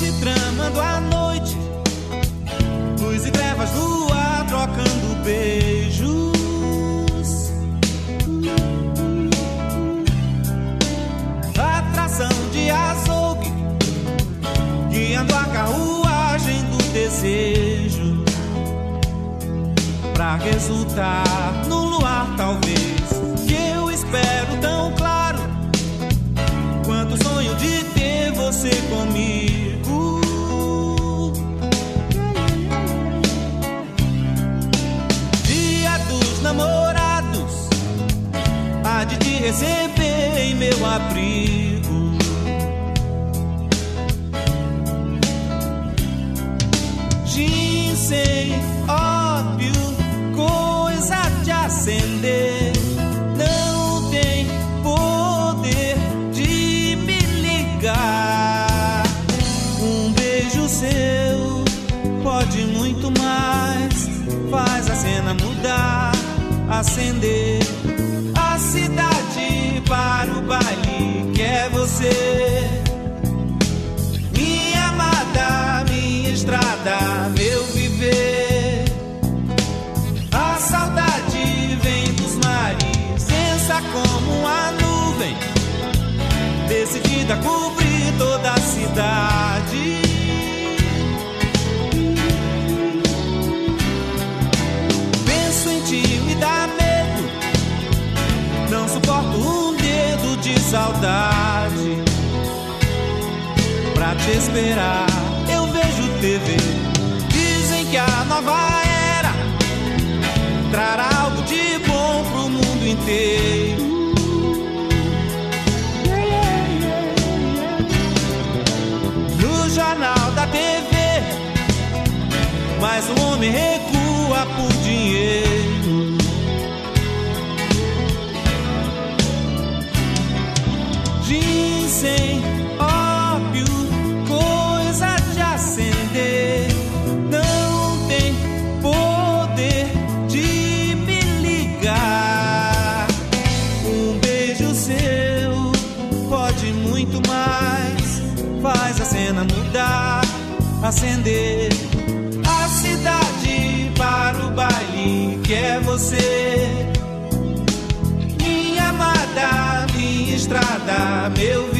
tarde tramando a noite, luz e trevas ar trocando beijos. Atração de açougue, guiando a carruagem do desejo. Pra resultar no luar, talvez, que eu espero receber em meu abrigo. Ginseng, óbvio, coisa de acender. Não tem poder de me ligar. Um beijo seu pode muito mais. Faz a cena mudar, acender para o baile que é você. Minha amada, minha estrada, meu viver. A saudade vem dos mares, densa como a nuvem, decidida a cobrir toda a cidade. Saudade. Pra te esperar, eu vejo TV. Dizem que a nova era trará algo de bom pro mundo inteiro. No jornal da TV, mas o homem recua por acender a cidade para o baile que é você. Minha amada, minha estrada, meu viver.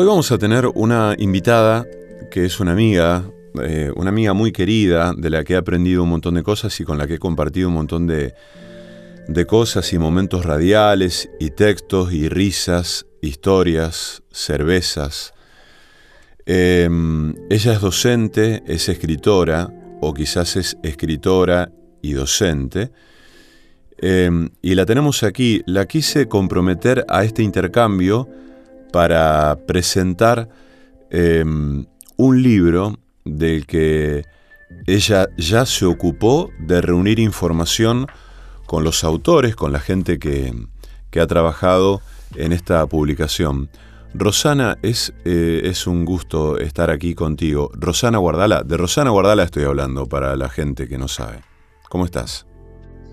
Hoy vamos a tener una invitada que es una amiga, eh, una amiga muy querida, de la que he aprendido un montón de cosas y con la que he compartido un montón de, de cosas y momentos radiales y textos y risas, historias, cervezas. Eh, ella es docente, es escritora, o quizás es escritora y docente. Eh, y la tenemos aquí. La quise comprometer a este intercambio para presentar eh, un libro del que ella ya se ocupó de reunir información con los autores, con la gente que, ha trabajado en esta publicación. Rosana, eh, es un gusto estar aquí contigo. Rosana Guardala, de Rosana Guardala estoy hablando para la gente que no sabe. ¿Cómo estás?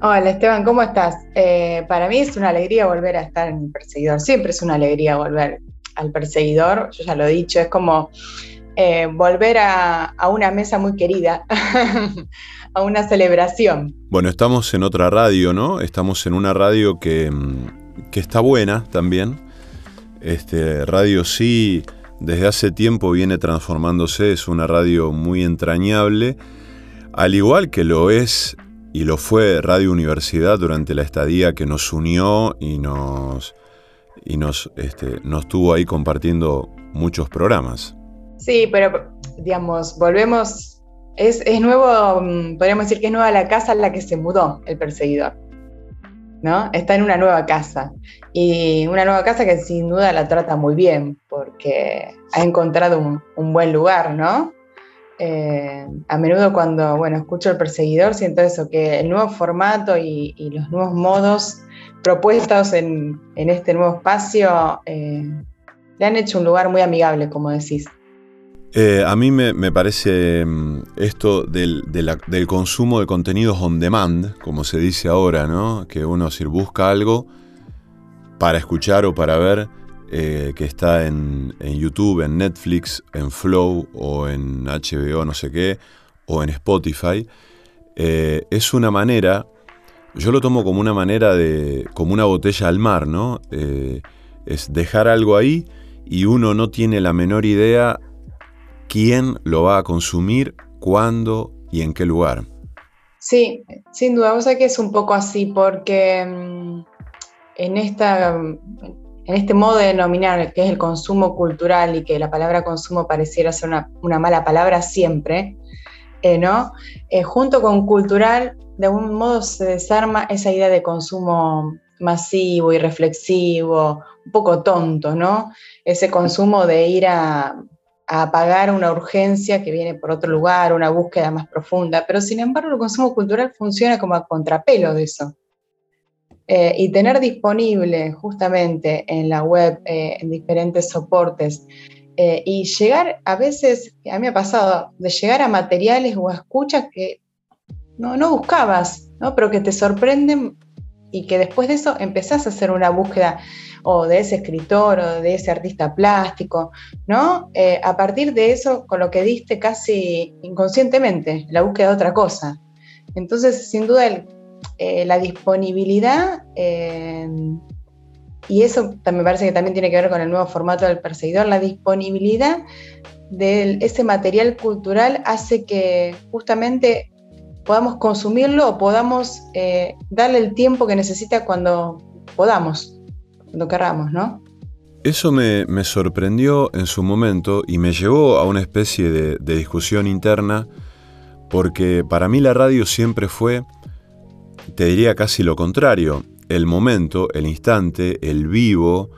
Hola Esteban, ¿cómo estás? Eh, para mí es una alegría volver a estar en el perseguidor. Siempre es una alegría volver al perseguidor. Yo ya lo he dicho, es como eh, volver a, una mesa muy querida, a una celebración. Bueno, estamos en otra radio, ¿no? Estamos en una radio que, mm, que está buena también. Este, radio sí, desde hace tiempo viene transformándose, es una radio muy entrañable, al igual que lo es y lo fue Radio Universidad durante la estadía que nos unió y nos, y nos, este, nos tuvo ahí compartiendo muchos programas. Sí, pero digamos, volvemos, es, es nuevo, mm, podríamos decir que es nueva la casa en la que se mudó el perseguidor. ¿no? Está en una nueva casa. Y una nueva casa que sin duda la trata muy bien, porque ha encontrado un, buen lugar, ¿no? Eh, a menudo cuando bueno, escucho el perseguidor siento eso, que el nuevo formato y, los nuevos modos propuestos en, este nuevo espacio eh, le han hecho un lugar muy amigable, como decís. Eh, a mí me, parece mm, esto del, consumo de contenidos on demand, como se dice ahora, ¿no? Que uno busca algo para escuchar o para ver eh, que está en, YouTube, en Netflix, en Flow o en HBO, no sé qué, o en Spotify, eh, es una manera, yo lo tomo como una manera de, como una botella al mar, ¿no? es dejar algo ahí y uno no tiene la menor idea quién lo va a consumir, cuándo y en qué lugar. Sí, sin duda, o sea que es un poco así, porque mm, en, esta, en este modo de denominar que es el consumo cultural y que la palabra consumo pareciera ser una, mala palabra siempre, eh, ¿no? Eh, junto con cultural, de algún modo se desarma esa idea de consumo masivo y reflexivo, un poco tonto, ¿no? Ese consumo de ir a, a apagar una urgencia que viene por otro lugar, una búsqueda más profunda, pero sin embargo el consumo cultural funciona como a contrapelo de eso. Eh, y tener disponible justamente en la web, eh, en diferentes soportes, eh, y llegar a veces, a mí me ha pasado, de llegar a materiales o a escuchas que no, no buscabas, ¿no? pero que te sorprenden y que después de eso empezás a hacer una búsqueda o de ese escritor o de ese artista plástico, ¿no? Eh, a partir de eso, con lo que diste casi inconscientemente, la búsqueda de otra cosa. Entonces, sin duda, eh, la disponibilidad, eh, y eso me parece que también tiene que ver con el nuevo formato del perseguidor, la disponibilidad de ese material cultural hace que justamente podamos consumirlo o podamos darle el tiempo que necesita cuando podamos cuando querramos, ¿no? Eso me, sorprendió en su momento y me llevó a una especie de, discusión interna porque para mí la radio siempre fue, te diría casi lo contrario, el momento, el instante, el vivo,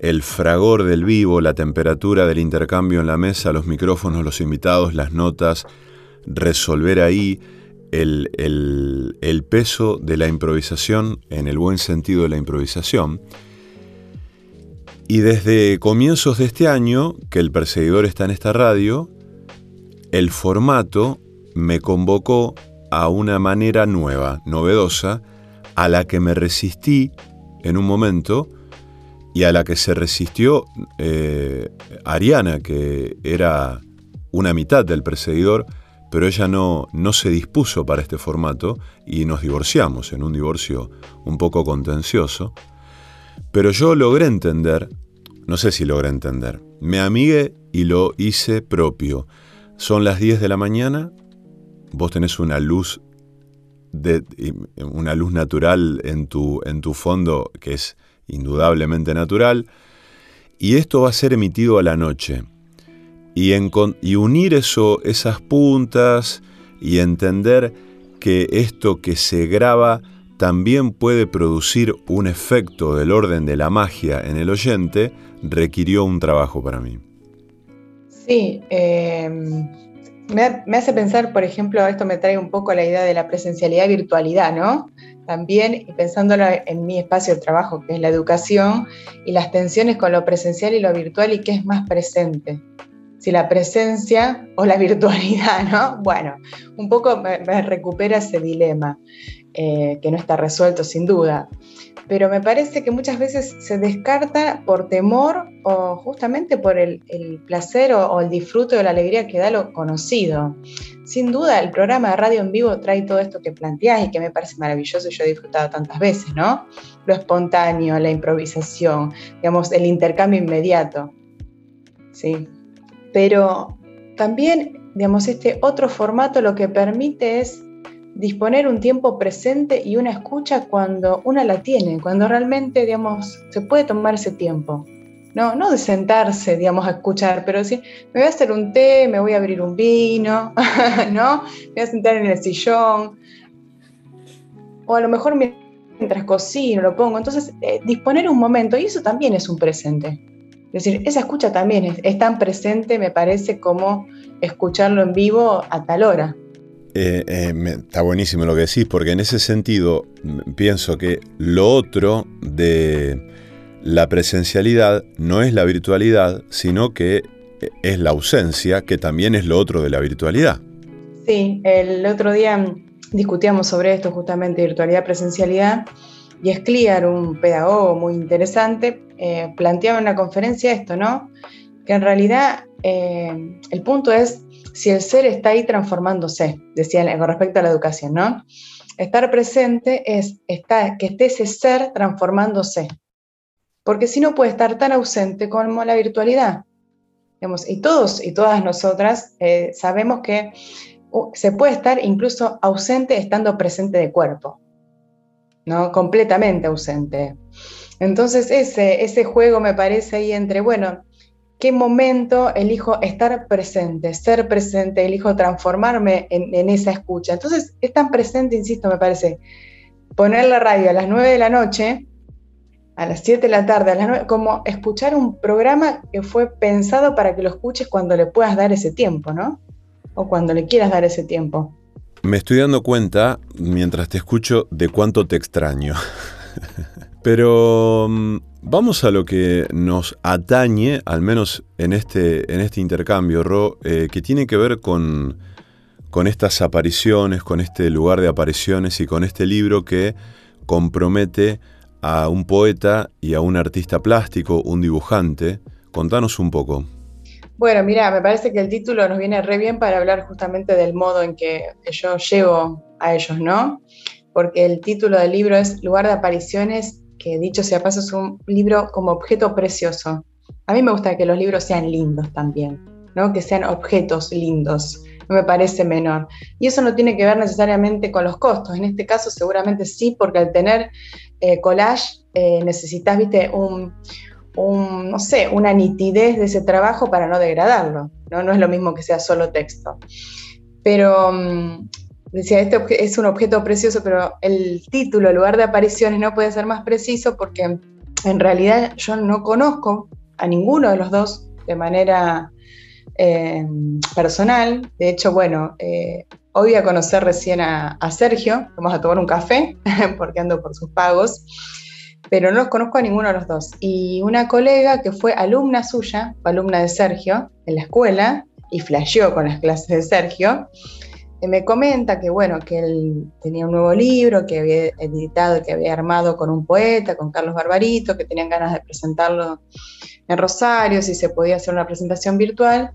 el fragor del vivo, la temperatura del intercambio en la mesa, los micrófonos, los invitados, las notas, resolver ahí el, el peso de la improvisación en el buen sentido de la improvisación. Y desde comienzos de este año, que el perseguidor está en esta radio, el formato me convocó a una manera nueva, novedosa, a la que me resistí en un momento y a la que se resistió eh, Ariana, que era una mitad del perseguidor, pero ella no, no se dispuso para este formato y nos divorciamos en un divorcio un poco contencioso. Pero yo logré entender, no sé si logré entender, me amigué y lo hice propio. Son las 10 de la mañana, vos tenés una luz de, una luz natural en tu, en tu fondo que es indudablemente natural, y esto va a ser emitido a la noche. Y, y unir eso, esas puntas y entender que esto que se graba también puede producir un efecto del orden de la magia en el oyente, requirió un trabajo para mí. Sí, eh, me, hace pensar, por ejemplo, esto me trae un poco la idea de la presencialidad y virtualidad, ¿no? También pensándolo en mi espacio de trabajo, que es la educación, y las tensiones con lo presencial y lo virtual y qué es más presente. Si la presencia o la virtualidad, ¿no? Bueno, un poco me, recupera ese dilema, eh, que no está resuelto sin duda. Pero me parece que muchas veces se descarta por temor o justamente por el, placer o, el disfrute o la alegría que da lo conocido. Sin duda, el programa de radio en vivo trae todo esto que planteás y que me parece maravilloso y yo he disfrutado tantas veces, ¿no? Lo espontáneo, la improvisación, digamos, el intercambio inmediato. Sí. Pero también, digamos, este otro formato lo que permite es disponer un tiempo presente y una escucha cuando una la tiene, cuando realmente, digamos, se puede tomar ese tiempo. No, no de sentarse, digamos, a escuchar, pero sí, me voy a hacer un té, me voy a abrir un vino, ¿no? Me voy a sentar en el sillón. O a lo mejor mientras cocino lo pongo. Entonces, eh, disponer un momento, y eso también es un presente. Es decir, esa escucha también es, tan presente, me parece, como escucharlo en vivo a tal hora. Eh, eh, está buenísimo lo que decís, porque en ese sentido pienso que lo otro de la presencialidad no es la virtualidad, sino que eh, es la ausencia, que también es lo otro de la virtualidad. Sí, el otro día discutíamos sobre esto justamente, virtualidad, presencialidad, y Escliar, un pedagogo muy interesante, eh, planteaba en una conferencia esto, ¿no? Que en realidad eh, el punto es si el ser está ahí transformándose, decía con respecto a la educación, ¿no? Estar presente es estar, que esté ese ser transformándose, porque si no puede estar tan ausente como la virtualidad. y todos y todas nosotras eh, sabemos que uh, se puede estar incluso ausente estando presente de cuerpo, ¿no? Completamente ausente. Entonces ese, ese juego me parece ahí entre, bueno, ¿qué momento elijo estar presente, ser presente, elijo transformarme en, en esa escucha? Entonces es tan presente, insisto, me parece, poner la radio a las 9 de la noche, a las 7 de la tarde, a las 9, como escuchar un programa que fue pensado para que lo escuches cuando le puedas dar ese tiempo, ¿no? O cuando le quieras dar ese tiempo. Me estoy dando cuenta, mientras te escucho, de cuánto te extraño. Pero mm, vamos a lo que nos atañe, al menos en este, en este intercambio, Ro, eh, que tiene que ver con, con estas apariciones, con este lugar de apariciones y con este libro que compromete a un poeta y a un artista plástico, un dibujante. Contanos un poco. Bueno, mira, me parece que el título nos viene re bien para hablar justamente del modo en que yo llego a ellos, ¿no? Porque el título del libro es Lugar de apariciones, que dicho sea paso es un libro como objeto precioso. A mí me gusta que los libros sean lindos también, ¿no? Que sean objetos lindos no me parece menor. Y eso no tiene que ver necesariamente con los costos. En este caso seguramente sí, porque al tener eh, collage eh, necesitas, viste, un, no sé, una nitidez de ese trabajo para no degradarlo. No, es lo mismo que sea solo texto. Pero mm, decía, este es un objeto precioso, pero el título, el lugar de apariciones, no puede ser más preciso porque en realidad yo no conozco a ninguno de los dos de manera eh, personal. De hecho, bueno, eh, hoy voy a conocer recién a, Sergio, vamos a tomar un café porque ando por sus pagos, pero no los conozco a ninguno de los dos. Y una colega que fue alumna suya, alumna de Sergio en la escuela y flasheó con las clases de Sergio, me comenta que bueno, que él tenía un nuevo libro que había editado, que había armado con un poeta, con Carlos Barbarito, que tenían ganas de presentarlo en Rosario, si se podía hacer una presentación virtual.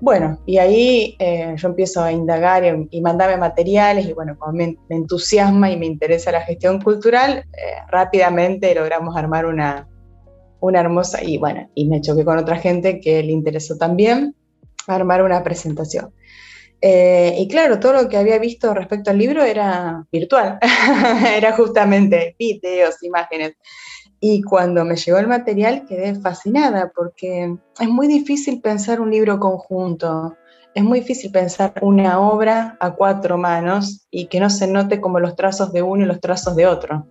Bueno, y ahí eh, yo empiezo a indagar y, mandarme materiales y bueno, como me, entusiasma y me interesa la gestión cultural, eh, rápidamente logramos armar una, una hermosa, y bueno, y me choqué con otra gente que le interesó también armar una presentación. Eh, y claro, todo lo que había visto respecto al libro era virtual, era justamente videos, imágenes. Y cuando me llegó el material quedé fascinada porque es muy difícil pensar un libro conjunto, es muy difícil pensar una obra a cuatro manos y que no se note como los trazos de uno y los trazos de otro,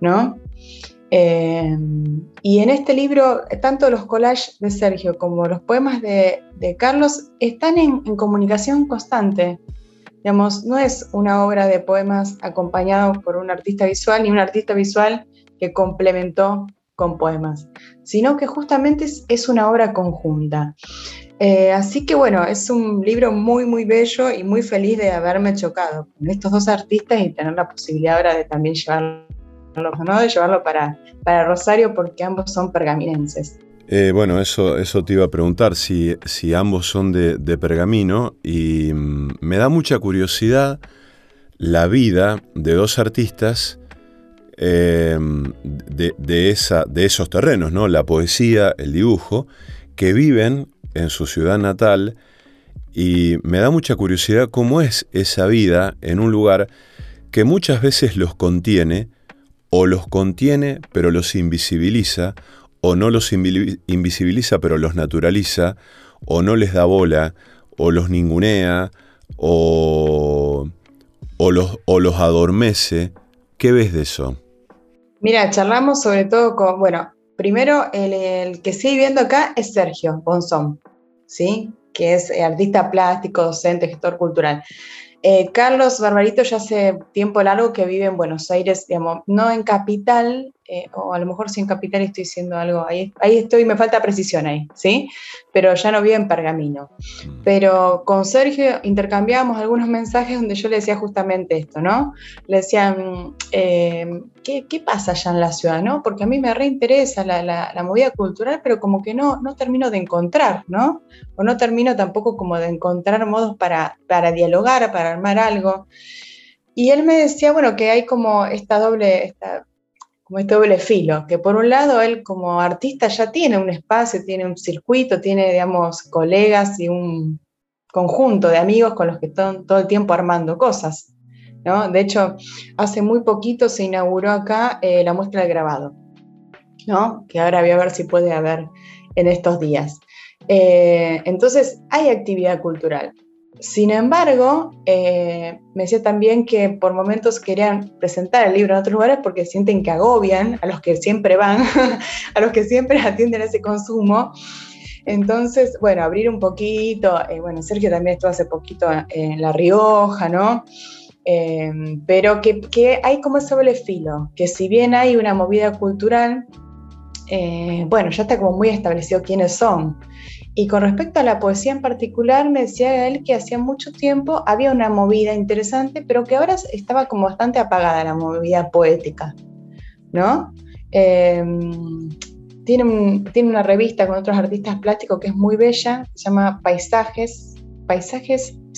¿no? Eh, y en este libro, tanto los collages de Sergio como los poemas de, Carlos están en, en, comunicación constante. Digamos, no es una obra de poemas acompañado por un artista visual, ni un artista visual que complementó con poemas, sino que justamente es, una obra conjunta. Eh, así que bueno, es un libro muy, muy bello y muy feliz de haberme chocado con estos dos artistas y tener la posibilidad ahora de también llevarlo, ¿no? de llevarlo para, para Rosario porque ambos son pergaminenses. Eh, bueno, eso, eso te iba a preguntar, si, si ambos son de, pergamino y mm, me da mucha curiosidad la vida de dos artistas eh, de, esa, de esos terrenos, ¿no? la poesía, el dibujo, que viven en su ciudad natal y me da mucha curiosidad cómo es esa vida en un lugar que muchas veces los contiene o los contiene pero los invisibiliza o no los invisibiliza pero los naturaliza, o no les da bola, o los ningunea, o, o, los, o los adormece. ¿Qué ves de eso? Mira, charlamos sobre todo con, bueno, primero el, que sigue viendo acá es Sergio Bonzón, ¿sí? que es artista plástico, docente, gestor cultural. Eh, Carlos Barbarito ya hace tiempo largo que vive en Buenos Aires, digamos, no en capital, eh, o a lo mejor si en capital estoy diciendo algo, ahí, ahí estoy, me falta precisión ahí, ¿sí? Pero ya no vive en Pergamino. Mm. Pero con Sergio intercambiábamos algunos mensajes donde yo le decía justamente esto, ¿no? Le decía, mm, eh, ¿qué, ¿qué, pasa allá en la ciudad, no? Porque a mí me reinteresa la, la, la, movida cultural, pero como que no, no termino de encontrar, ¿no? O no termino tampoco como de encontrar modos para, para dialogar, para armar algo. Y él me decía, bueno, que hay como esta doble, esta como este doble filo, que por un lado él como artista ya tiene un espacio, tiene un circuito, tiene, digamos, colegas y un conjunto de amigos con los que están todo el tiempo armando cosas. ¿no? De hecho, hace muy poquito se inauguró acá eh, la muestra del grabado, ¿no? que ahora voy a ver si puede haber en estos días. Eh, entonces, hay actividad cultural. Sin embargo, eh, me decía también que por momentos querían presentar el libro en otros lugares porque sienten que agobian a los que siempre van, a los que siempre atienden ese consumo. Entonces, bueno, abrir un poquito, eh, bueno, Sergio también estuvo hace poquito en La Rioja, ¿no? Eh, pero que, que, hay como ese doble filo, que si bien hay una movida cultural, bueno, ya está como muy establecido quiénes son. Y con respecto a la poesía en particular, me decía él que hacía mucho tiempo había una movida interesante, pero que ahora estaba como bastante apagada la movida poética, ¿no? Em, tiene, una revista con otros artistas plásticos que es muy bella, se llama Paisajes,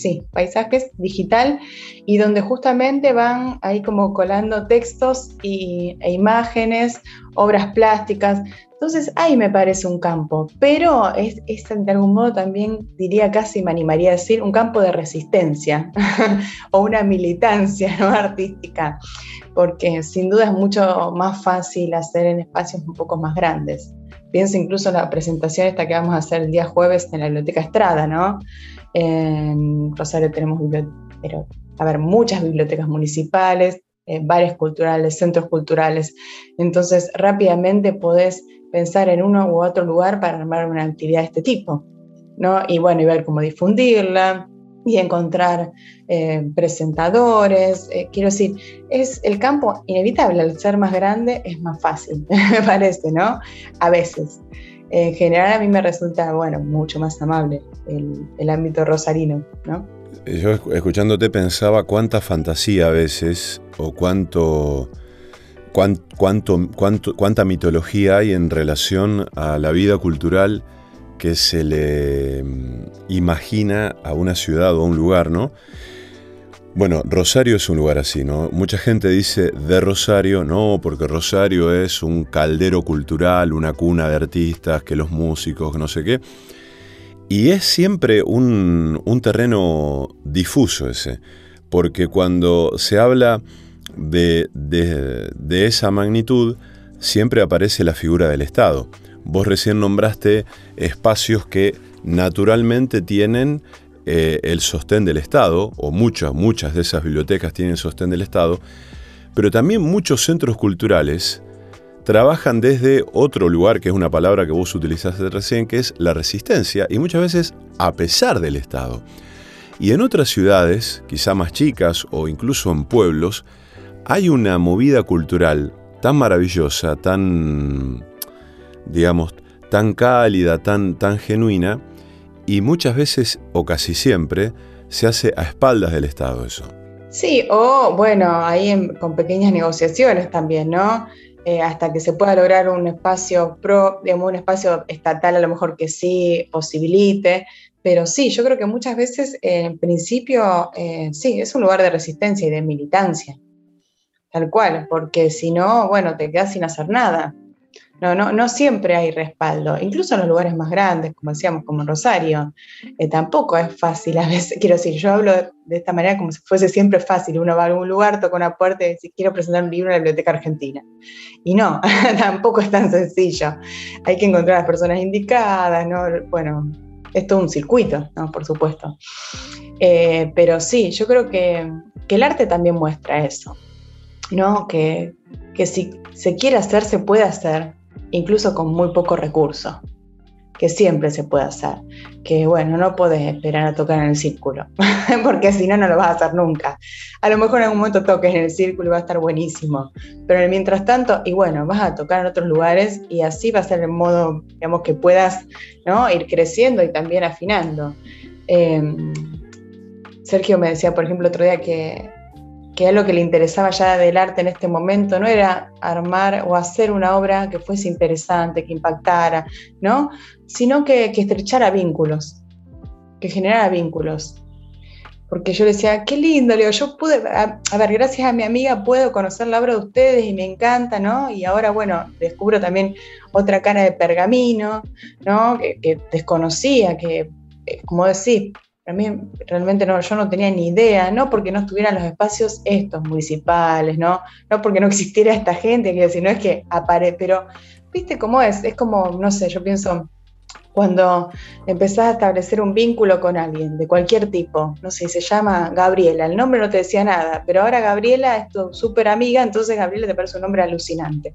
sí, Paisajes Digital, y donde justamente van ahí como colando textos y, e imágenes, obras plásticas. Entonces ahí me parece un campo, pero es, de algún modo también diría casi, me animaría a decir, un campo de resistencia o una militancia ¿no? artística, porque sin duda es mucho más fácil hacer en espacios un poco más grandes. Pienso incluso en la presentación esta que vamos a hacer el día jueves en la Biblioteca Estrada, ¿no? En Rosario tenemos pero, a ver, muchas bibliotecas municipales, eh, bares culturales, centros culturales. Entonces, rápidamente podés pensar en uno u otro lugar para armar una actividad de este tipo, ¿no? Y bueno, y ver cómo difundirla y encontrar eh, presentadores. Eh, quiero decir, es el campo inevitable, al ser más grande es más fácil, me parece, ¿no? A veces. En general a mí me resulta, bueno, mucho más amable el, ámbito rosarino, ¿no? Yo escuchándote pensaba cuánta fantasía a veces o cuánto cuánto, cuánta mitología hay en relación a la vida cultural que se le mm, imagina a una ciudad o a un lugar, ¿no? Bueno, Rosario es un lugar así, ¿no? Mucha gente dice de Rosario, no, porque Rosario es un caldero cultural, una cuna de artistas, que los músicos, no sé qué. Y es siempre un, un terreno difuso ese, porque cuando se habla de, esa magnitud, siempre aparece la figura del Estado. Vos recién nombraste espacios que naturalmente tienen eh, el sostén del Estado, o muchas, muchas de esas bibliotecas tienen sostén del Estado, pero también muchos centros culturales trabajan desde otro lugar, que es una palabra que vos utilizaste recién, que es la resistencia, y muchas veces a pesar del Estado. Y en otras ciudades, quizá más chicas o incluso en pueblos, hay una movida cultural tan maravillosa, tan, digamos, tan cálida, tan, tan genuina, y muchas veces, o casi siempre, se hace a espaldas del Estado eso. Sí, o bueno, ahí con pequeñas negociaciones también, ¿no? Eh, hasta que se pueda lograr un espacio pro, digamos, un espacio estatal a lo mejor que sí posibilite, pero sí, yo creo que muchas veces en principio eh, sí, es un lugar de resistencia y de militancia, tal cual, porque si no, bueno, te quedas sin hacer nada. No, no, no siempre hay respaldo, incluso en los lugares más grandes, como decíamos, como en Rosario, eh, tampoco es fácil a veces. Quiero decir, yo hablo de esta manera como si fuese siempre fácil. Uno va a algún lugar, toca una puerta y dice, quiero presentar un libro en la Biblioteca Argentina. Y no, tampoco es tan sencillo. Hay que encontrar a las personas indicadas, ¿no? Bueno, es todo un circuito, ¿no? Por supuesto. Eh, pero sí, yo creo que, que el arte también muestra eso, ¿no? Que, que si se quiere hacer, se puede hacer, incluso con muy poco recurso, que siempre se puede hacer, que bueno, no puedes esperar a tocar en el círculo, porque si no, no lo vas a hacer nunca. A lo mejor en algún momento toques en el círculo y va a estar buenísimo, pero mientras tanto, y bueno, vas a tocar en otros lugares y así va a ser el modo, digamos, que puedas ¿no? ir creciendo y también afinando. Em, Sergio me decía, por ejemplo, otro día que que lo que le interesaba ya del arte en este momento no era armar o hacer una obra que fuese interesante, que impactara, ¿no? Sino que, estrechara vínculos, que generara vínculos. Porque yo decía, qué lindo, Leo, yo pude, a, ver, gracias a mi amiga puedo conocer la obra de ustedes y me encanta, ¿no? Y ahora, bueno, descubro también otra cara de pergamino, ¿no? Que, que desconocía, que, eh, como decís, a mí realmente no, yo no tenía ni idea, no porque no estuvieran los espacios estos municipales, no, no porque no existiera esta gente, que decir, no es que aparece, pero viste cómo es, es como, no sé, yo pienso, cuando empezás a establecer un vínculo con alguien de cualquier tipo, no sé, se llama Gabriela, el nombre no te decía nada, pero ahora Gabriela es tu súper amiga, entonces Gabriela te parece un nombre alucinante.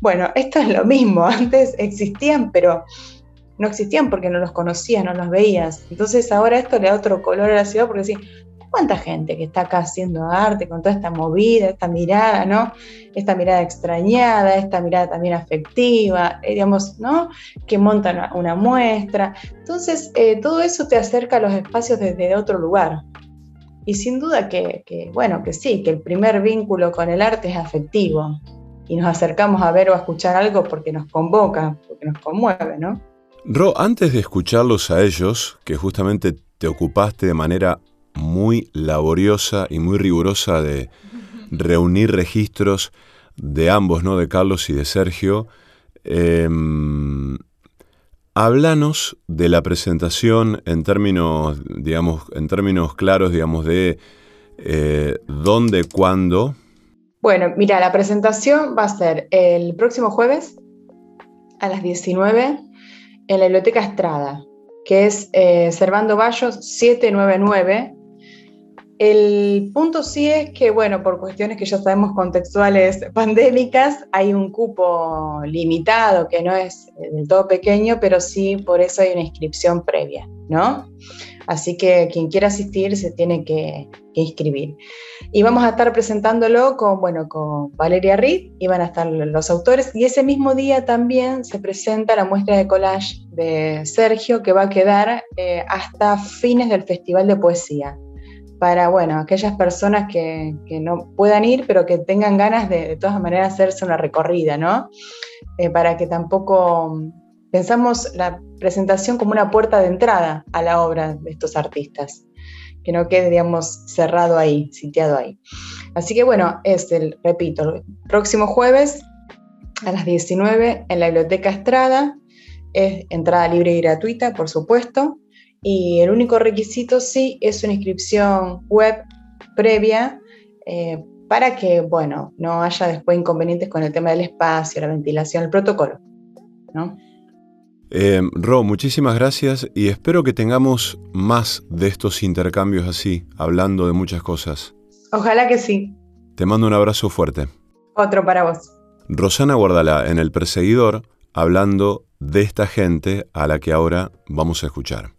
Bueno, esto es lo mismo, antes existían, pero no existían porque no los conocías, no los veías. Entonces ahora esto le da otro color a la ciudad porque sí, cuánta gente que está acá haciendo arte con toda esta movida, esta mirada, ¿no? Esta mirada extrañada, esta mirada también afectiva, eh, digamos, ¿no? Que montan una, muestra. Entonces, eh, todo eso te acerca a los espacios desde otro lugar. Y sin duda que, que, bueno, que sí, que el primer vínculo con el arte es afectivo. Y nos acercamos a ver o a escuchar algo porque nos convoca, porque nos conmueve, ¿no? Ro, antes de escucharlos a ellos, que justamente te ocupaste de manera muy laboriosa y muy rigurosa de reunir registros de ambos, ¿no? De Carlos y de Sergio. Eh, háblanos de la presentación en términos, digamos, en términos claros, digamos, de eh, dónde, cuándo. Bueno, mira, la presentación va a ser el próximo jueves a las 19 en la Biblioteca Estrada, que es eh, Servando Bayos 799. El punto sí es que, bueno, por cuestiones que ya sabemos contextuales pandémicas, hay un cupo limitado que no es del todo pequeño, pero sí por eso hay una inscripción previa, ¿no? Así que quien quiera asistir se tiene que, inscribir. Y vamos a estar presentándolo con, bueno, con Valeria Reed y van a estar los autores. Y ese mismo día también se presenta la muestra de collage de Sergio que va a quedar eh, hasta fines del Festival de Poesía para bueno, aquellas personas que, no puedan ir, pero que tengan ganas de, de todas maneras hacerse una recorrida, ¿no? Eh, para que tampoco pensamos la presentación como una puerta de entrada a la obra de estos artistas, que no quede, digamos, cerrado ahí, sitiado ahí. Así que bueno, es el, repito, el próximo jueves a las 19 en la Biblioteca Estrada, es entrada libre y gratuita, por supuesto, y el único requisito sí es una inscripción web previa eh, para que, bueno, no haya después inconvenientes con el tema del espacio, la ventilación, el protocolo, ¿no? Eh, Ro, muchísimas gracias y espero que tengamos más de estos intercambios así, hablando de muchas cosas. Ojalá que sí. Te mando un abrazo fuerte. Otro para vos. Rosana Guardalá en El Perseguidor, hablando de esta gente a la que ahora vamos a escuchar.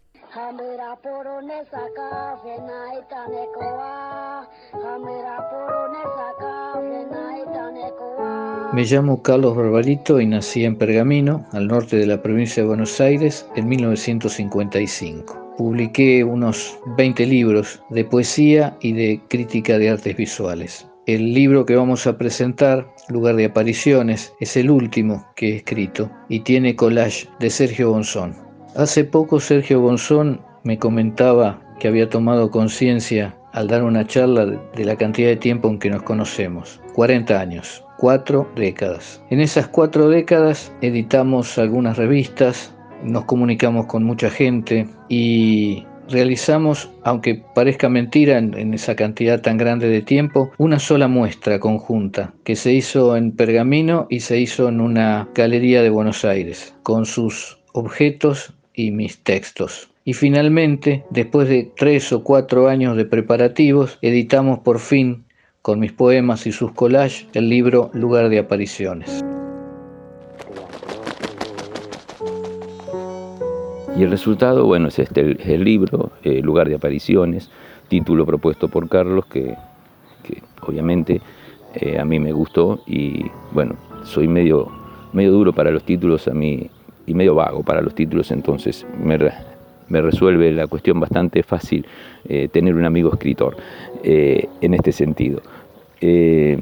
Me llamo Carlos Barbarito y nací en Pergamino, al norte de la provincia de Buenos Aires, en 1955. Publiqué unos 20 libros de poesía y de crítica de artes visuales. El libro que vamos a presentar, Lugar de Apariciones, es el último que he escrito y tiene collage de Sergio Bonzón. Hace poco Sergio Bonzón me comentaba que había tomado conciencia al dar una charla de la cantidad de tiempo en que nos conocemos, 40 años cuatro décadas. En esas cuatro décadas editamos algunas revistas, nos comunicamos con mucha gente y realizamos, aunque parezca mentira en, esa cantidad tan grande de tiempo, una sola muestra conjunta que se hizo en Pergamino y se hizo en una galería de Buenos Aires, con sus objetos y mis textos. Y finalmente, después de tres o cuatro años de preparativos, editamos por fin con mis poemas y sus collages, el libro Lugar de Apariciones. Y el resultado, bueno, es este, el, libro, eh, Lugar de Apariciones, título propuesto por Carlos, que, obviamente eh, a mí me gustó y bueno, soy medio, medio duro para los títulos a mí y medio vago para los títulos, entonces me, me resuelve la cuestión bastante fácil eh, tener un amigo escritor eh, en este sentido. Eh,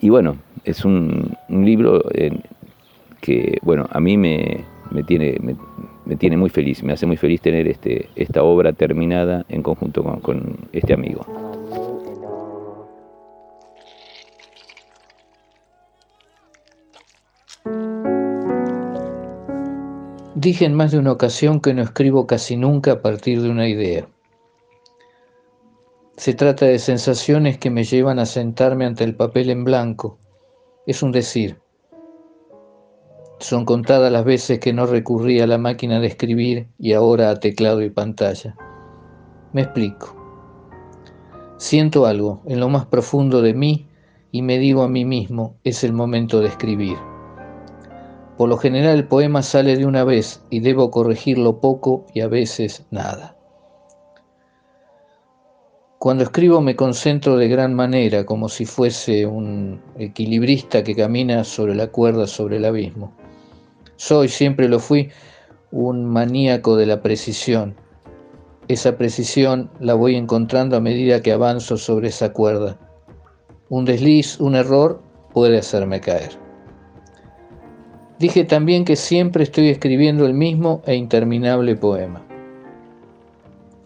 y bueno, es un, libro que, bueno, a mí me, tiene, me, tiene muy feliz, me hace muy feliz tener este, esta obra terminada en conjunto con este amigo. Dije en más de una ocasión que no escribo casi nunca a partir de una idea. Se trata de sensaciones que me llevan a sentarme ante el papel en blanco. Es un decir. Son contadas las veces que no recurrí a la máquina de escribir y ahora a teclado y pantalla. Me explico. Siento algo en lo más profundo de mí y me digo a mí mismo, es el momento de escribir. Por lo general el poema sale de una vez y debo corregirlo poco y a veces nada. Cuando escribo me concentro de gran manera, como si fuese un equilibrista que camina sobre la cuerda sobre el abismo. Soy, siempre lo fui, un maníaco de la precisión. Esa precisión la voy encontrando a medida que avanzo sobre esa cuerda. Un desliz, un error puede hacerme caer. Dije también que siempre estoy escribiendo el mismo e interminable poema.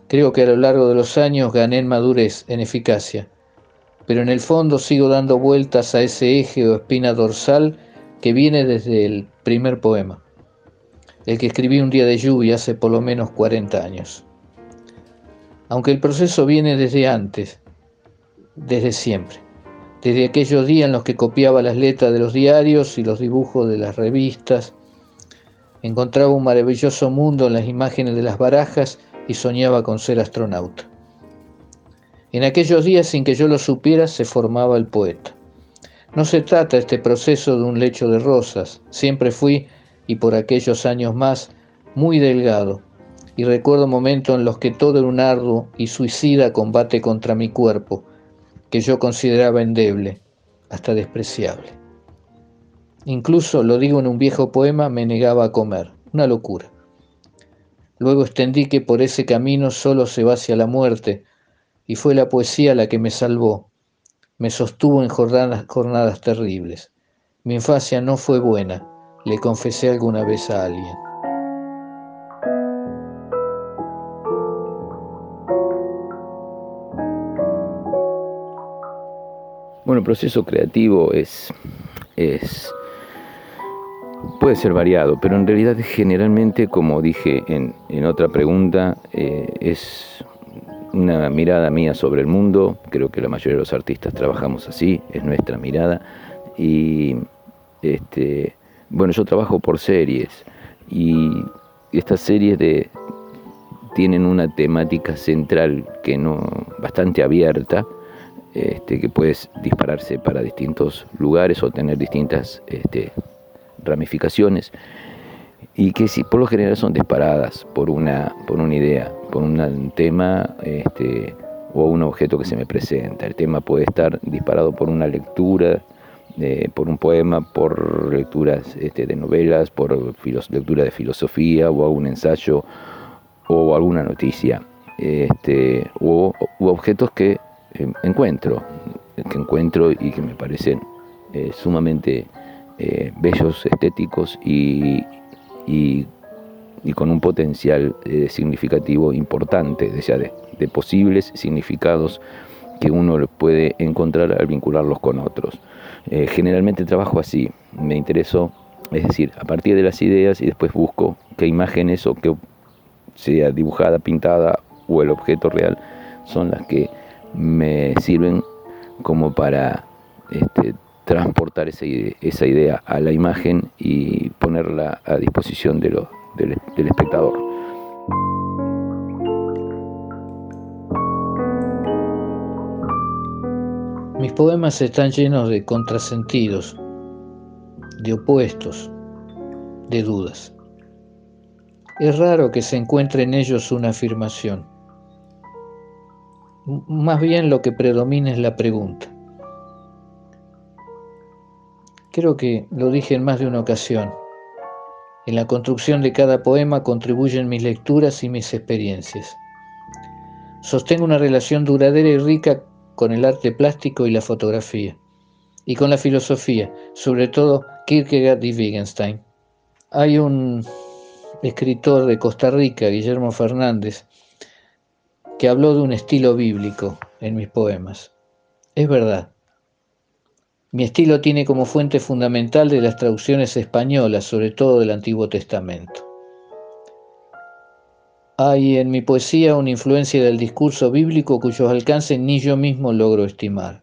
Creo que a lo largo de los años gané en madurez, en eficacia, pero en el fondo sigo dando vueltas a ese eje o espina dorsal que viene desde el primer poema, el que escribí un día de lluvia hace por lo menos 40 años. Aunque el proceso viene desde antes, desde siempre desde aquellos días en los que copiaba las letras de los diarios y los dibujos de las revistas, encontraba un maravilloso mundo en las imágenes de las barajas y soñaba con ser astronauta. En aquellos días, sin que yo lo supiera, se formaba el poeta. No se trata este proceso de un lecho de rosas, siempre fui, y por aquellos años más, muy delgado, y recuerdo momentos en los que todo era un arduo y suicida combate contra mi cuerpo, que yo consideraba endeble, hasta despreciable. Incluso, lo digo en un viejo poema, me negaba a comer, una locura. Luego extendí que por ese camino solo se va hacia la muerte, y fue la poesía la que me salvó, me sostuvo en jornadas, jornadas terribles. Mi infancia no fue buena, le confesé alguna vez a alguien. Bueno, el proceso creativo es, es puede ser variado, pero en realidad generalmente, como dije en, otra pregunta, eh, es una mirada mía sobre el mundo. Creo que la mayoría de los artistas trabajamos así, es nuestra mirada. Y este, bueno, yo trabajo por series y estas series de, tienen una temática central que no bastante abierta este, que puedes dispararse para distintos lugares o tener distintas este, ramificaciones y que si por lo general son disparadas por una, por una idea, por un tema este, o un objeto que se me presenta. El tema puede estar disparado por una lectura, por un poema, por lecturas este, de novelas, por lectura de filosofía o algún ensayo o alguna noticia. Este, o, objetos que eh, encuentro, que encuentro y que me parecen eh, sumamente eh, bellos, estéticos y, con un potencial significativo importante, de, de posibles significados que uno puede encontrar al vincularlos con otros. Eh, generalmente trabajo así, me intereso, es decir, a partir de las ideas y después busco qué imágenes o qué sea dibujada, pintada o el objeto real son las que me sirven como para este, transportar esa idea, a la imagen y ponerla a disposición del espectador. Mis poemas están llenos de contrasentidos, de opuestos, de dudas. Es raro que se encuentre en ellos una afirmación. Más bien lo que predomina es la pregunta. Creo que lo dije en más de una ocasión. En la construcción de cada poema contribuyen mis lecturas y mis experiencias. Sostengo una relación duradera y rica con el arte plástico y la fotografía, y con la filosofía, sobre todo Kierkegaard y Wittgenstein. Hay un escritor de Costa Rica, Guillermo Fernández, que habló de un estilo bíblico en mis poemas. Es verdad. Mi estilo tiene como fuente fundamental de las traducciones españolas, sobre todo del Antiguo Testamento. Hay en mi poesía una influencia del discurso bíblico cuyos alcances ni yo mismo logro estimar,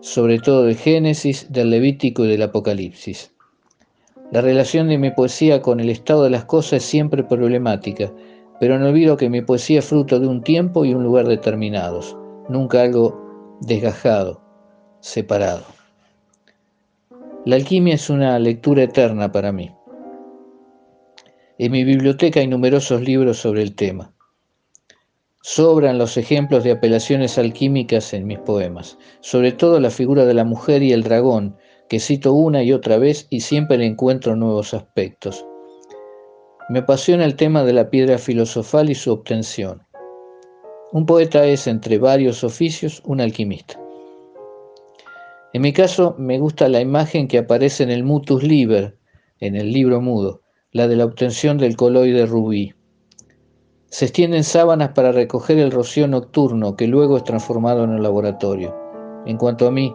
sobre todo de Génesis, del Levítico y del Apocalipsis. La relación de mi poesía con el estado de las cosas es siempre problemática, pero no olvido que mi poesía es fruto de un tiempo y un lugar determinados, nunca algo desgajado, separado. La alquimia es una lectura eterna para mí. En mi biblioteca hay numerosos libros sobre el tema. Sobran los ejemplos de apelaciones alquímicas en mis poemas, sobre todo la figura de la mujer y el dragón, que cito una y otra vez y siempre le encuentro nuevos aspectos. Me apasiona el tema de la piedra filosofal y su obtención. Un poeta es, entre varios oficios, un alquimista. En mi caso, me gusta la imagen que aparece en el Mutus Liber, en el libro mudo, la de la obtención del coloide rubí. Se extienden sábanas para recoger el rocío nocturno que luego es transformado en el laboratorio. En cuanto a mí,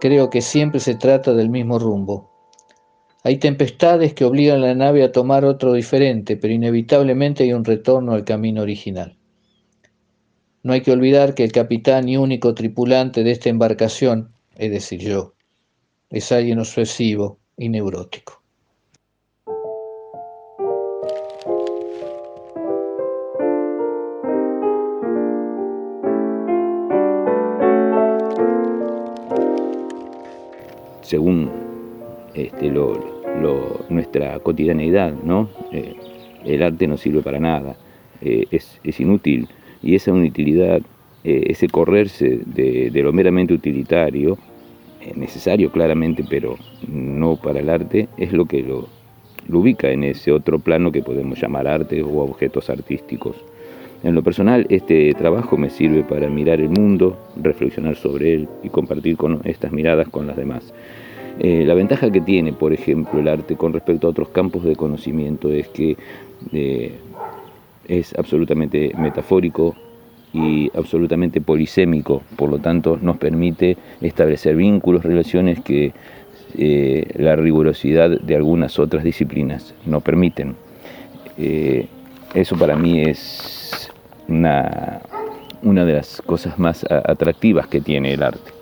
creo que siempre se trata del mismo rumbo. Hay tempestades que obligan a la nave a tomar otro diferente, pero inevitablemente hay un retorno al camino original. No hay que olvidar que el capitán y único tripulante de esta embarcación, es decir, yo, es alguien obsesivo y neurótico. según este, nuestra cotidianeidad, ¿no? Eh, el arte no sirve para nada, eh, es, inútil y esa inutilidad, eh, ese correrse de, lo meramente utilitario, necesario claramente, pero no para el arte, es lo que lo, lo ubica en ese otro plano que podemos llamar arte o objetos artísticos. En lo personal, este trabajo me sirve para mirar el mundo, reflexionar sobre él y compartir con estas miradas con las demás. Eh, la ventaja que tiene, por ejemplo, el arte con respecto a otros campos de conocimiento es que eh, es absolutamente metafórico y absolutamente polisémico, por lo tanto nos permite establecer vínculos, relaciones que eh, la rigurosidad de algunas otras disciplinas no permiten. eso para mí es una, una de las cosas más atractivas que tiene el arte.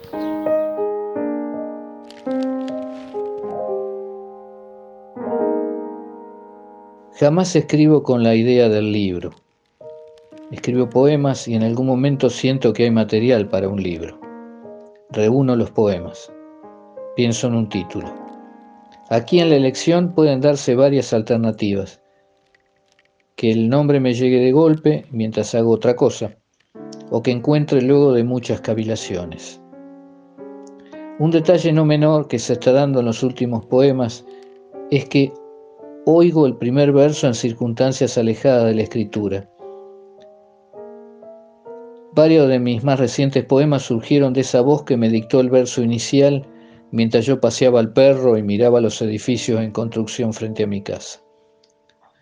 Jamás escribo con la idea del libro. Escribo poemas y en algún momento siento que hay material para un libro. Reúno los poemas. Pienso en un título. Aquí en la elección pueden darse varias alternativas. que el nombre me llegue de golpe mientras hago otra cosa, o que encuentre luego de muchas cavilaciones. Un detalle no menor que se está dando en los últimos poemas es que oigo el primer verso en circunstancias alejadas de la escritura. Varios de mis más recientes poemas surgieron de esa voz que me dictó el verso inicial mientras yo paseaba al perro y miraba los edificios en construcción frente a mi casa.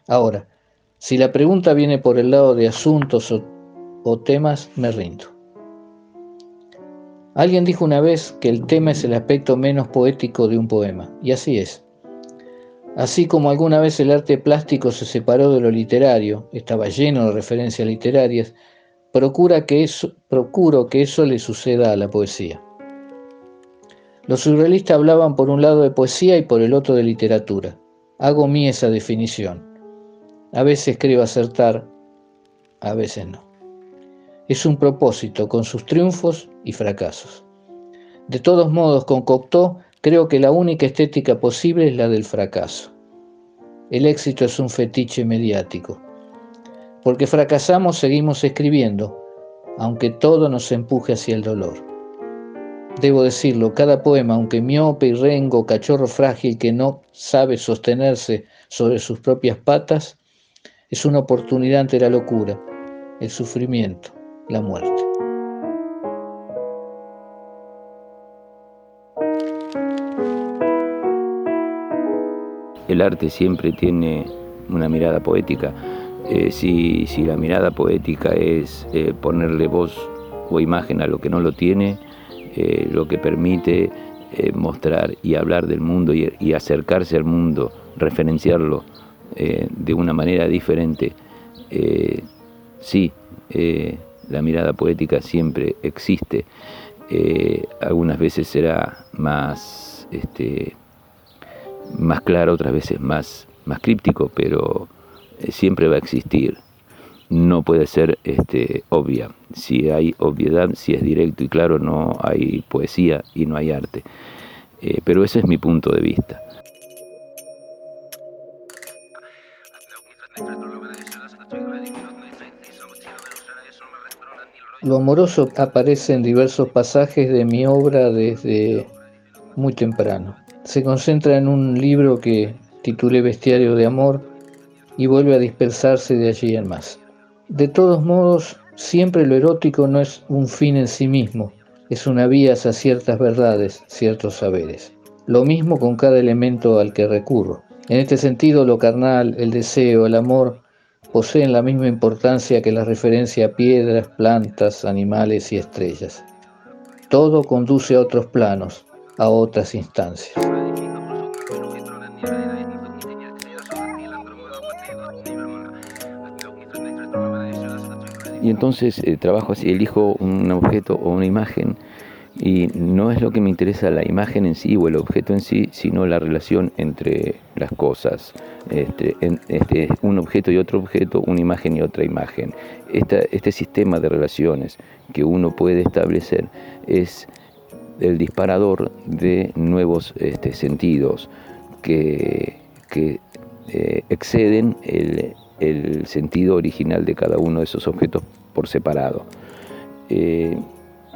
Ahora, si la pregunta viene por el lado de asuntos o, temas, me rindo. Alguien dijo una vez que el tema es el aspecto menos poético de un poema, y así es. Así como alguna vez el arte plástico se separó de lo literario, estaba lleno de referencias literarias, procura que eso, procuro que eso le suceda a la poesía. Los surrealistas hablaban por un lado de poesía y por el otro de literatura. Hago mí esa definición. A veces creo acertar, a veces no. Es un propósito con sus triunfos y fracasos. De todos modos, con Cocteau creo que la única estética posible es la del fracaso. El éxito es un fetiche mediático. Porque fracasamos seguimos escribiendo, aunque todo nos empuje hacia el dolor. Debo decirlo, cada poema, aunque miope y rengo, cachorro frágil que no sabe sostenerse sobre sus propias patas, es una oportunidad ante la locura, el sufrimiento, la muerte. El arte siempre tiene una mirada poética. Eh, si, la mirada poética es eh, ponerle voz o imagen a lo que no lo tiene, eh, lo que permite mostrar y hablar del mundo y acercarse al mundo, referenciarlo, de una manera diferente. Sí, la mirada poética siempre existe. algunas veces será más, este, más claro, otras veces más, más críptico, pero siempre va a existir. No puede ser este, obvia. Si hay obviedad, si es directo y claro, no hay poesía y no hay arte. pero ese es mi punto de vista. Lo amoroso aparece en diversos pasajes de mi obra desde muy temprano. Se concentra en un libro que titulé Bestiario de Amor y vuelve a dispersarse de allí en más. De todos modos, siempre lo erótico no es un fin en sí mismo, es una vía hacia ciertas verdades, ciertos saberes. Lo mismo con cada elemento al que recurro. En este sentido, lo carnal, el deseo, el amor, poseen la misma importancia que la referencia a piedras, plantas, animales y estrellas. Todo conduce a otros planos, a otras instancias. Y entonces eh, trabajo así, elijo un objeto o una imagen y no es lo que me interesa la imagen en sí o el objeto en sí, sino la relación entre las cosas, este, este, un objeto y otro objeto, una imagen y otra imagen. este sistema de relaciones que uno puede establecer es el disparador de nuevos este, sentidos que, eh, exceden el, sentido original de cada uno de esos objetos por separado. Eh,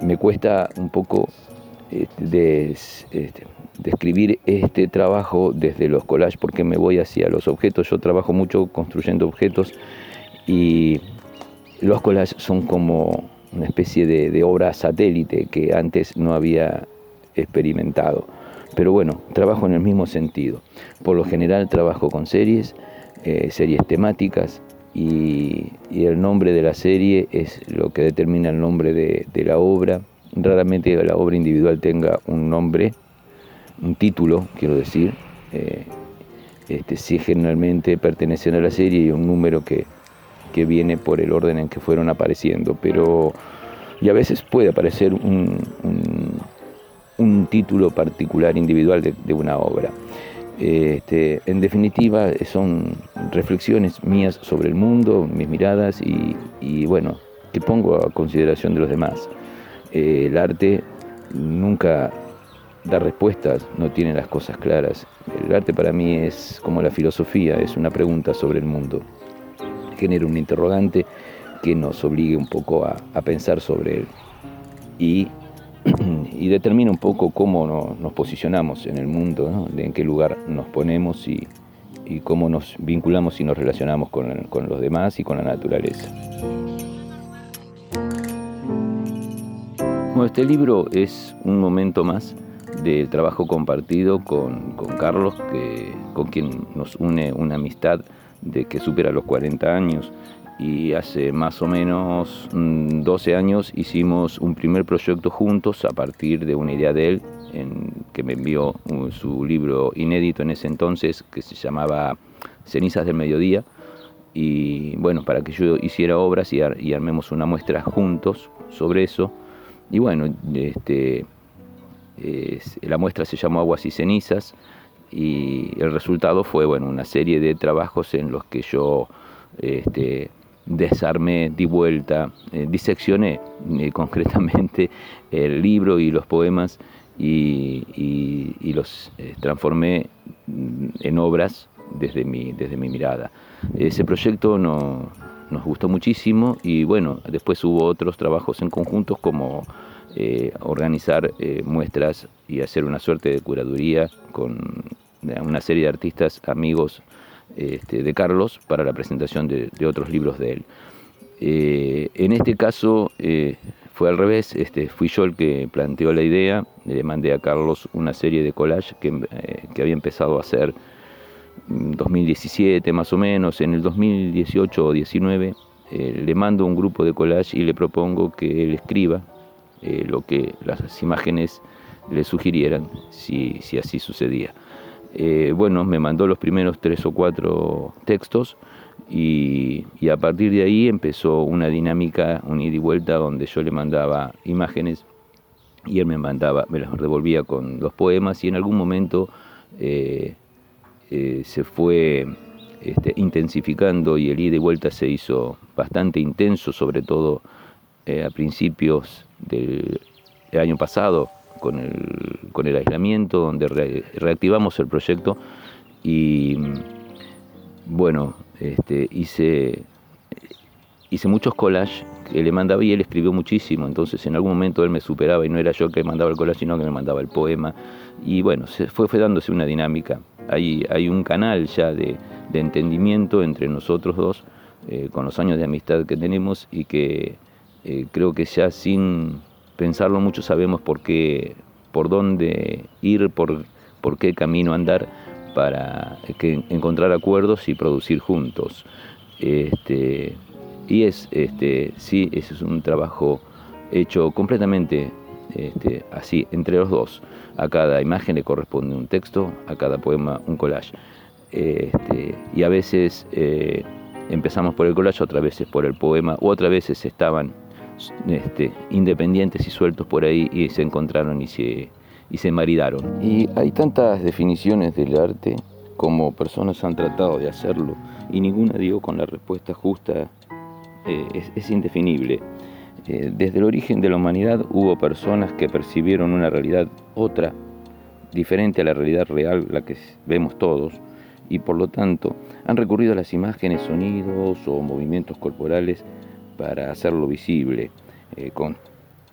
me cuesta un poco este, este, describir este trabajo desde los collages porque me voy hacia los objetos. Yo trabajo mucho construyendo objetos y los collages son como una especie de, obra satélite que antes no había experimentado. Pero bueno, trabajo en el mismo sentido. Por lo general trabajo con series, eh, series temáticas, y, el nombre de la serie es lo que determina el nombre de, la obra. Raramente la obra individual tenga un nombre, un título, quiero decir. Eh, este, sí generalmente pertenecen a la serie y un número que, viene por el orden en que fueron apareciendo, pero y a veces puede aparecer un, un, título particular individual de una obra. Este, en definitiva, son reflexiones mías sobre el mundo, mis miradas y, bueno, que pongo a consideración de los demás. Eh, el arte nunca da respuestas, no tiene las cosas claras. El arte para mí es como la filosofía, es una pregunta sobre el mundo. Genera un interrogante que nos obligue un poco a, pensar sobre él y, determina un poco cómo nos posicionamos en el mundo, en qué lugar nos ponemos y, cómo nos vinculamos y nos relacionamos con, con los demás y con la naturaleza. Bueno, este libro es un momento más del trabajo compartido con, Carlos, que, con quien nos une una amistad de que supera los 40 años. Y hace más o menos 12 mm, años hicimos un primer proyecto juntos a partir de una idea de él, en, que me envió su libro inédito en ese entonces, que se llamaba Cenizas del Mediodía. Y bueno, para que yo hiciera obras y, y armemos una muestra juntos sobre eso. Y bueno, este, la muestra se llamó Aguas y Cenizas y el resultado fue bueno, una serie de trabajos en los que yo este, desarmé, di vuelta, eh, diseccioné eh, concretamente el libro y los poemas y, los eh, transformé en obras desde mi, desde mi mirada. Ese proyecto no, nos gustó muchísimo y bueno, después hubo otros trabajos en conjuntos como organizar muestras y hacer una suerte de curaduría con una serie de artistas amigos este, de Carlos para la presentación de, otros libros de él. Eh, en este caso fue al revés, este, fui yo el que planteó la idea, le mandé a Carlos una serie de collages que, que había empezado a hacer en 2017 más o menos, en el 2018 o 19 le mando un grupo de collage y le propongo que él escriba eh, lo que las imágenes le sugirieran si, así sucedía. Eh, bueno, me mandó los primeros tres o cuatro textos y, a partir de ahí empezó una dinámica, un ida y vuelta donde yo le mandaba imágenes y él me mandaba, me las devolvía con los poemas y en algún momento eh, se fue este, intensificando y el ida y vuelta se hizo bastante intenso, sobre todo a principios del, año pasado con el, con el aislamiento, donde reactivamos el proyecto. Y bueno, este, hice, hice muchos collages que le mandaba y él escribió muchísimo, entonces en algún momento él me superaba y no era yo que mandaba el collage, sino que me mandaba el poema. Y bueno, se fue, fue dándose una dinámica. Hay, hay un canal ya de, entendimiento entre nosotros dos, eh, con los años de amistad que tenemos y que eh, creo que ya sin pensarlo mucho sabemos por qué, por dónde ir, por, qué camino andar para encontrar acuerdos y producir juntos. Este, y es, este, sí, ese es un trabajo hecho completamente este, así, entre los dos. A cada imagen le corresponde un texto, a cada poema un collage. Este, y a veces eh, empezamos por el collage, otras veces por el poema, u otras veces estaban este, independientes y sueltos por ahí y se encontraron y se, y se maridaron. Y hay tantas definiciones del arte como personas han tratado de hacerlo y ninguna dio con la respuesta justa, eh, es, indefinible. Eh, desde el origen de la humanidad hubo personas que percibieron una realidad otra, diferente a la realidad real, la que vemos todos, y por lo tanto han recurrido a las imágenes, sonidos o movimientos corporales para hacerlo visible, eh, con,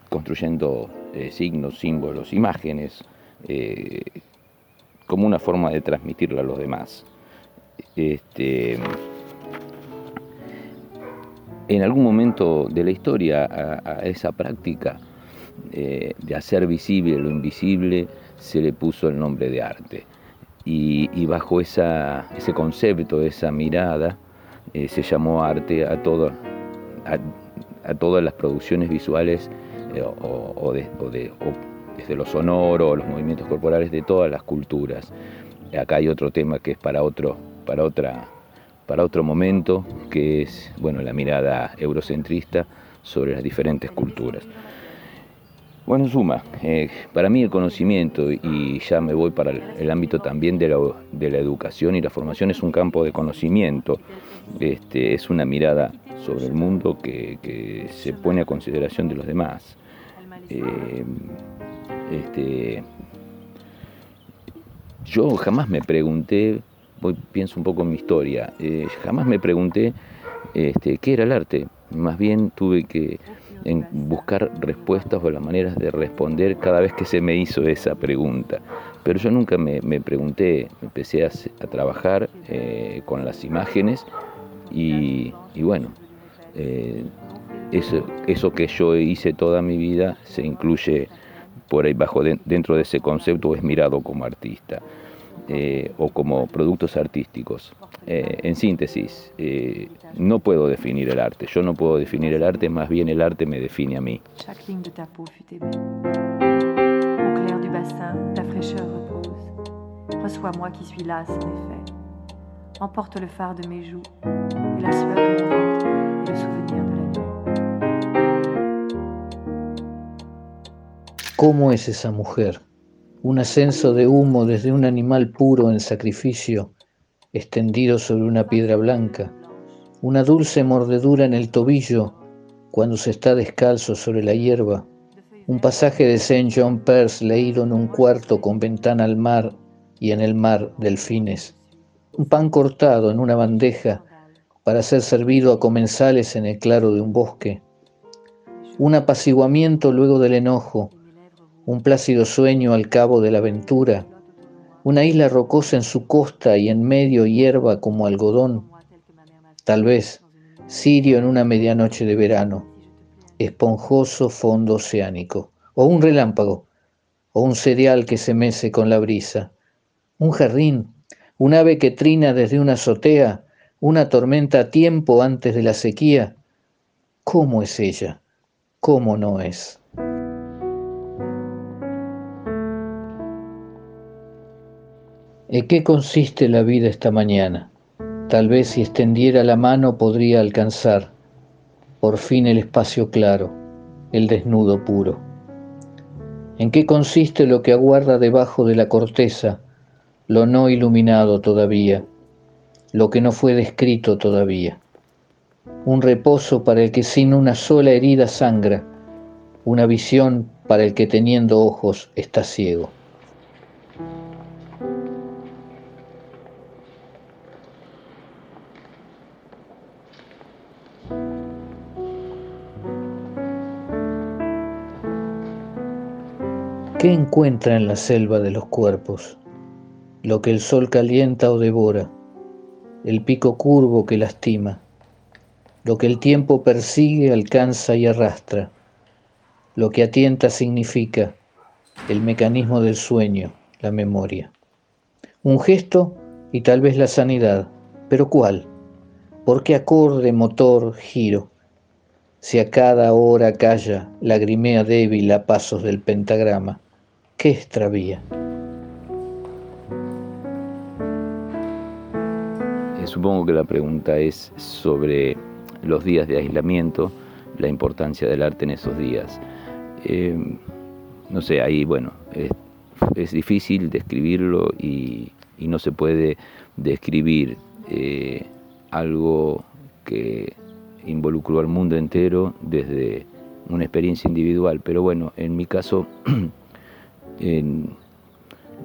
construyendo eh, signos, símbolos, imágenes, eh, como una forma de transmitirlo a los demás. Este, en algún momento de la historia a, esa práctica de hacer visible lo invisible se le puso el nombre de arte. Y, bajo ese concepto, esa mirada, se llamó arte a todo, a, todas las producciones visuales eh, o, desde lo sonoro, los movimientos corporales de todas las culturas. Acá hay otro tema que es para otro, para otra, para otro momento, que es bueno, la mirada eurocentrista sobre las diferentes culturas. Bueno, en suma, eh, para mí el conocimiento, y ya me voy para el, ámbito también de la, de la, educación y la formación, es un campo de conocimiento, este, es una mirada sobre el mundo que, se pone a consideración de los demás. Eh, este, yo jamás me pregunté, voy, pienso un poco en mi historia, eh, jamás me pregunté este, ¿qué era el arte? Más bien tuve que buscar respuestas o las maneras de responder cada vez que se me hizo esa pregunta. Pero yo nunca me, pregunté, empecé a, trabajar eh, con las imágenes y, bueno, eh, eso, eso que yo hice toda mi vida se incluye por ahí bajo dentro de ese concepto es mirado como artista eh, o como productos artísticos. Eh, en síntesis, eh, no puedo definir el arte, yo no puedo definir el arte, más bien el arte me define a mí. Reçois-moi qui suis là sans effet. Emporte le phare de mes joues et la sueur ¿Cómo es esa mujer? Un ascenso de humo desde un animal puro en sacrificio, extendido sobre una piedra blanca, una dulce mordedura en el tobillo cuando se está descalzo sobre la hierba, un pasaje de Saint John Perse leído en un cuarto con ventana al mar y en el mar delfines, un pan cortado en una bandeja para ser servido a comensales en el claro de un bosque, un apaciguamiento luego del enojo, un plácido sueño al cabo de la aventura, una isla rocosa en su costa y en medio hierba como algodón, tal vez Sirio en una medianoche de verano, esponjoso fondo oceánico, o un relámpago, o un cereal que se mece con la brisa, un jardín, un ave que trina desde una azotea, una tormenta a tiempo antes de la sequía. ¿Cómo es ella? ¿Cómo no es? ¿En qué consiste la vida esta mañana? Tal vez si extendiera la mano podría alcanzar por fin el espacio claro, el desnudo puro. ¿En qué consiste lo que aguarda debajo de la corteza, lo no iluminado todavía, lo que no fue descrito todavía? Un reposo para el que sin una sola herida sangra, una visión para el que teniendo ojos está ciego. ¿Qué encuentra en la selva de los cuerpos? Lo que el sol calienta o devora, el pico curvo que lastima, lo que el tiempo persigue, alcanza y arrastra, lo que atienta significa el mecanismo del sueño, la memoria. Un gesto y tal vez la sanidad, pero ¿cuál? ¿Por qué acorde, motor, giro? Si a cada hora calla, lagrimea débil a pasos del pentagrama ¿Qué extravía? Eh, supongo que la pregunta es sobre los días de aislamiento, la importancia del arte en esos días. Eh, no sé, ahí, bueno, es, difícil describirlo y, no se puede describir eh, algo que involucró al mundo entero desde una experiencia individual. Pero bueno, en mi caso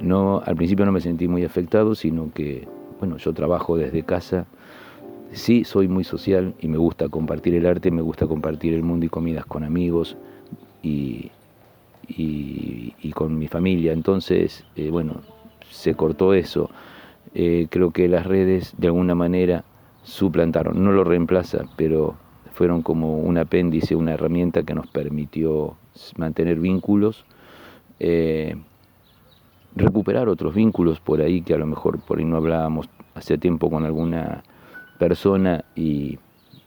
no, al principio no me sentí muy afectado, sino que, bueno, yo trabajo desde casa. Sí, soy muy social y me gusta compartir el arte, me gusta compartir el mundo y comidas con amigos y, y, con mi familia. Entonces, eh, bueno, se cortó eso. Eh, creo que las redes de alguna manera suplantaron, no lo reemplaza, pero fueron como un apéndice, una herramienta que nos permitió mantener vínculos eh, recuperar otros vínculos por ahí que a lo mejor por ahí no hablábamos hace tiempo con alguna persona y,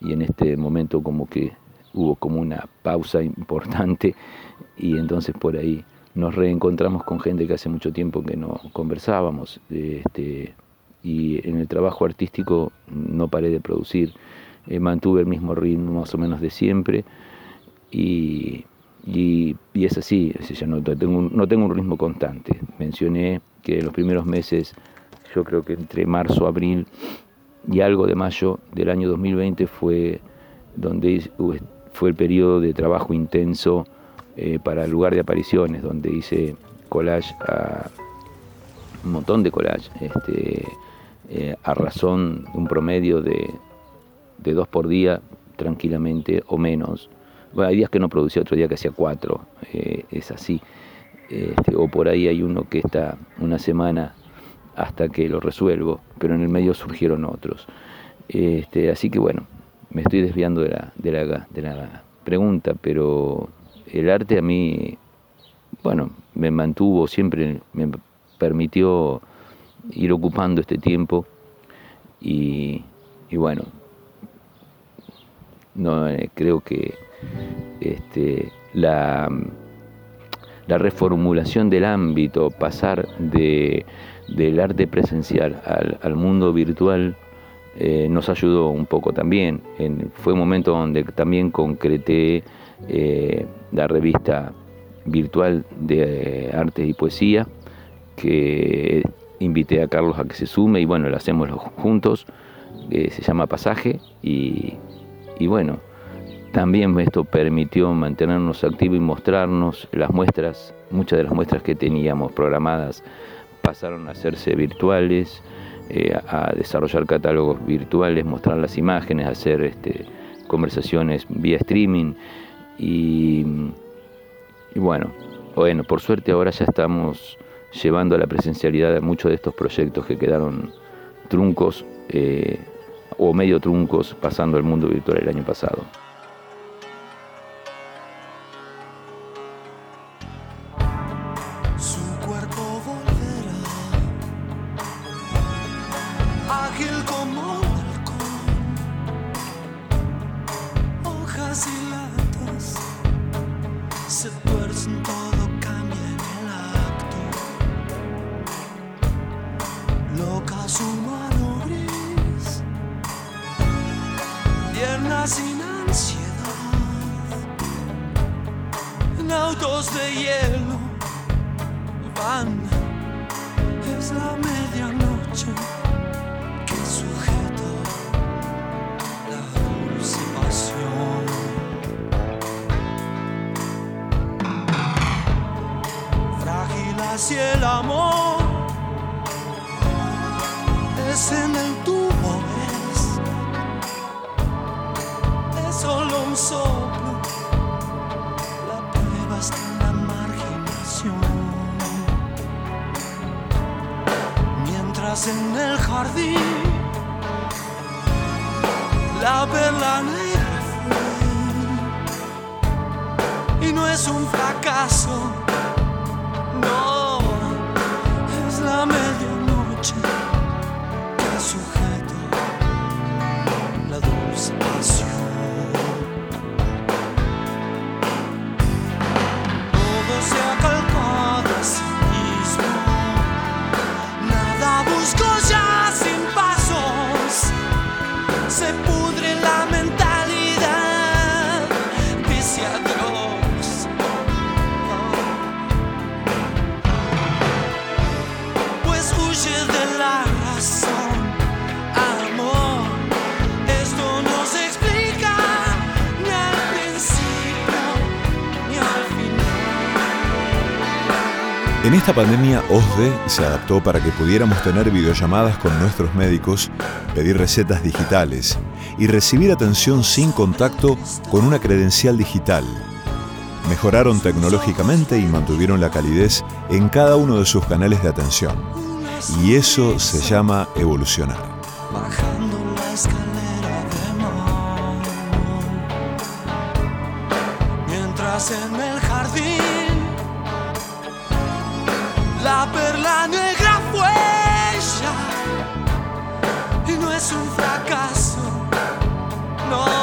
en este momento como que hubo como una pausa importante y entonces por ahí nos reencontramos con gente que hace mucho tiempo que no conversábamos este, y en el trabajo artístico no paré de producir, eh, mantuve el mismo ritmo más o menos de siempre y, y, es así, yo no tengo, un, no tengo un ritmo constante. Mencioné que en los primeros meses, yo creo que entre marzo, abril y algo de mayo del año 2020 fue donde fue el periodo de trabajo intenso eh, para el lugar de apariciones, donde hice collage a un montón de collage, este, eh, a razón de un promedio de de dos por día tranquilamente o menos. Bueno, hay días que no producía, otro día que hacía cuatro, eh, es así. Este, o por ahí hay uno que está una semana hasta que lo resuelvo, pero en el medio surgieron otros. Este, así que bueno, me estoy desviando de la, de, la, pregunta, pero el arte a mí, bueno, me mantuvo siempre, me permitió ir ocupando este tiempo y, bueno, no, eh, creo que este, la, la reformulación del ámbito, pasar de, del arte presencial al, mundo virtual, eh, nos ayudó un poco también. fue un momento donde también concreté eh, la revista virtual de arte y poesía, que invité a Carlos a que se sume y bueno, lo hacemos juntos, se llama Pasaje y bueno, también esto permitió mantenernos activos y mostrarnos las muestras, muchas de las muestras que teníamos programadas pasaron a hacerse virtuales, eh, a desarrollar catálogos virtuales, mostrar las imágenes, hacer este, conversaciones vía streaming y, bueno, bueno, por suerte ahora ya estamos llevando a la presencialidad de muchos de estos proyectos que quedaron truncos eh, o medio truncos pasando al mundo virtual el año pasado. Esta pandemia, OSDE se adaptó para que pudiéramos tener videollamadas con nuestros médicos, pedir recetas digitales y recibir atención sin contacto con una credencial digital. Mejoraron tecnológicamente y mantuvieron la calidez en cada uno de sus canales de atención. Y eso se llama evolucionar la perla negra fue ella y no es un fracaso, no.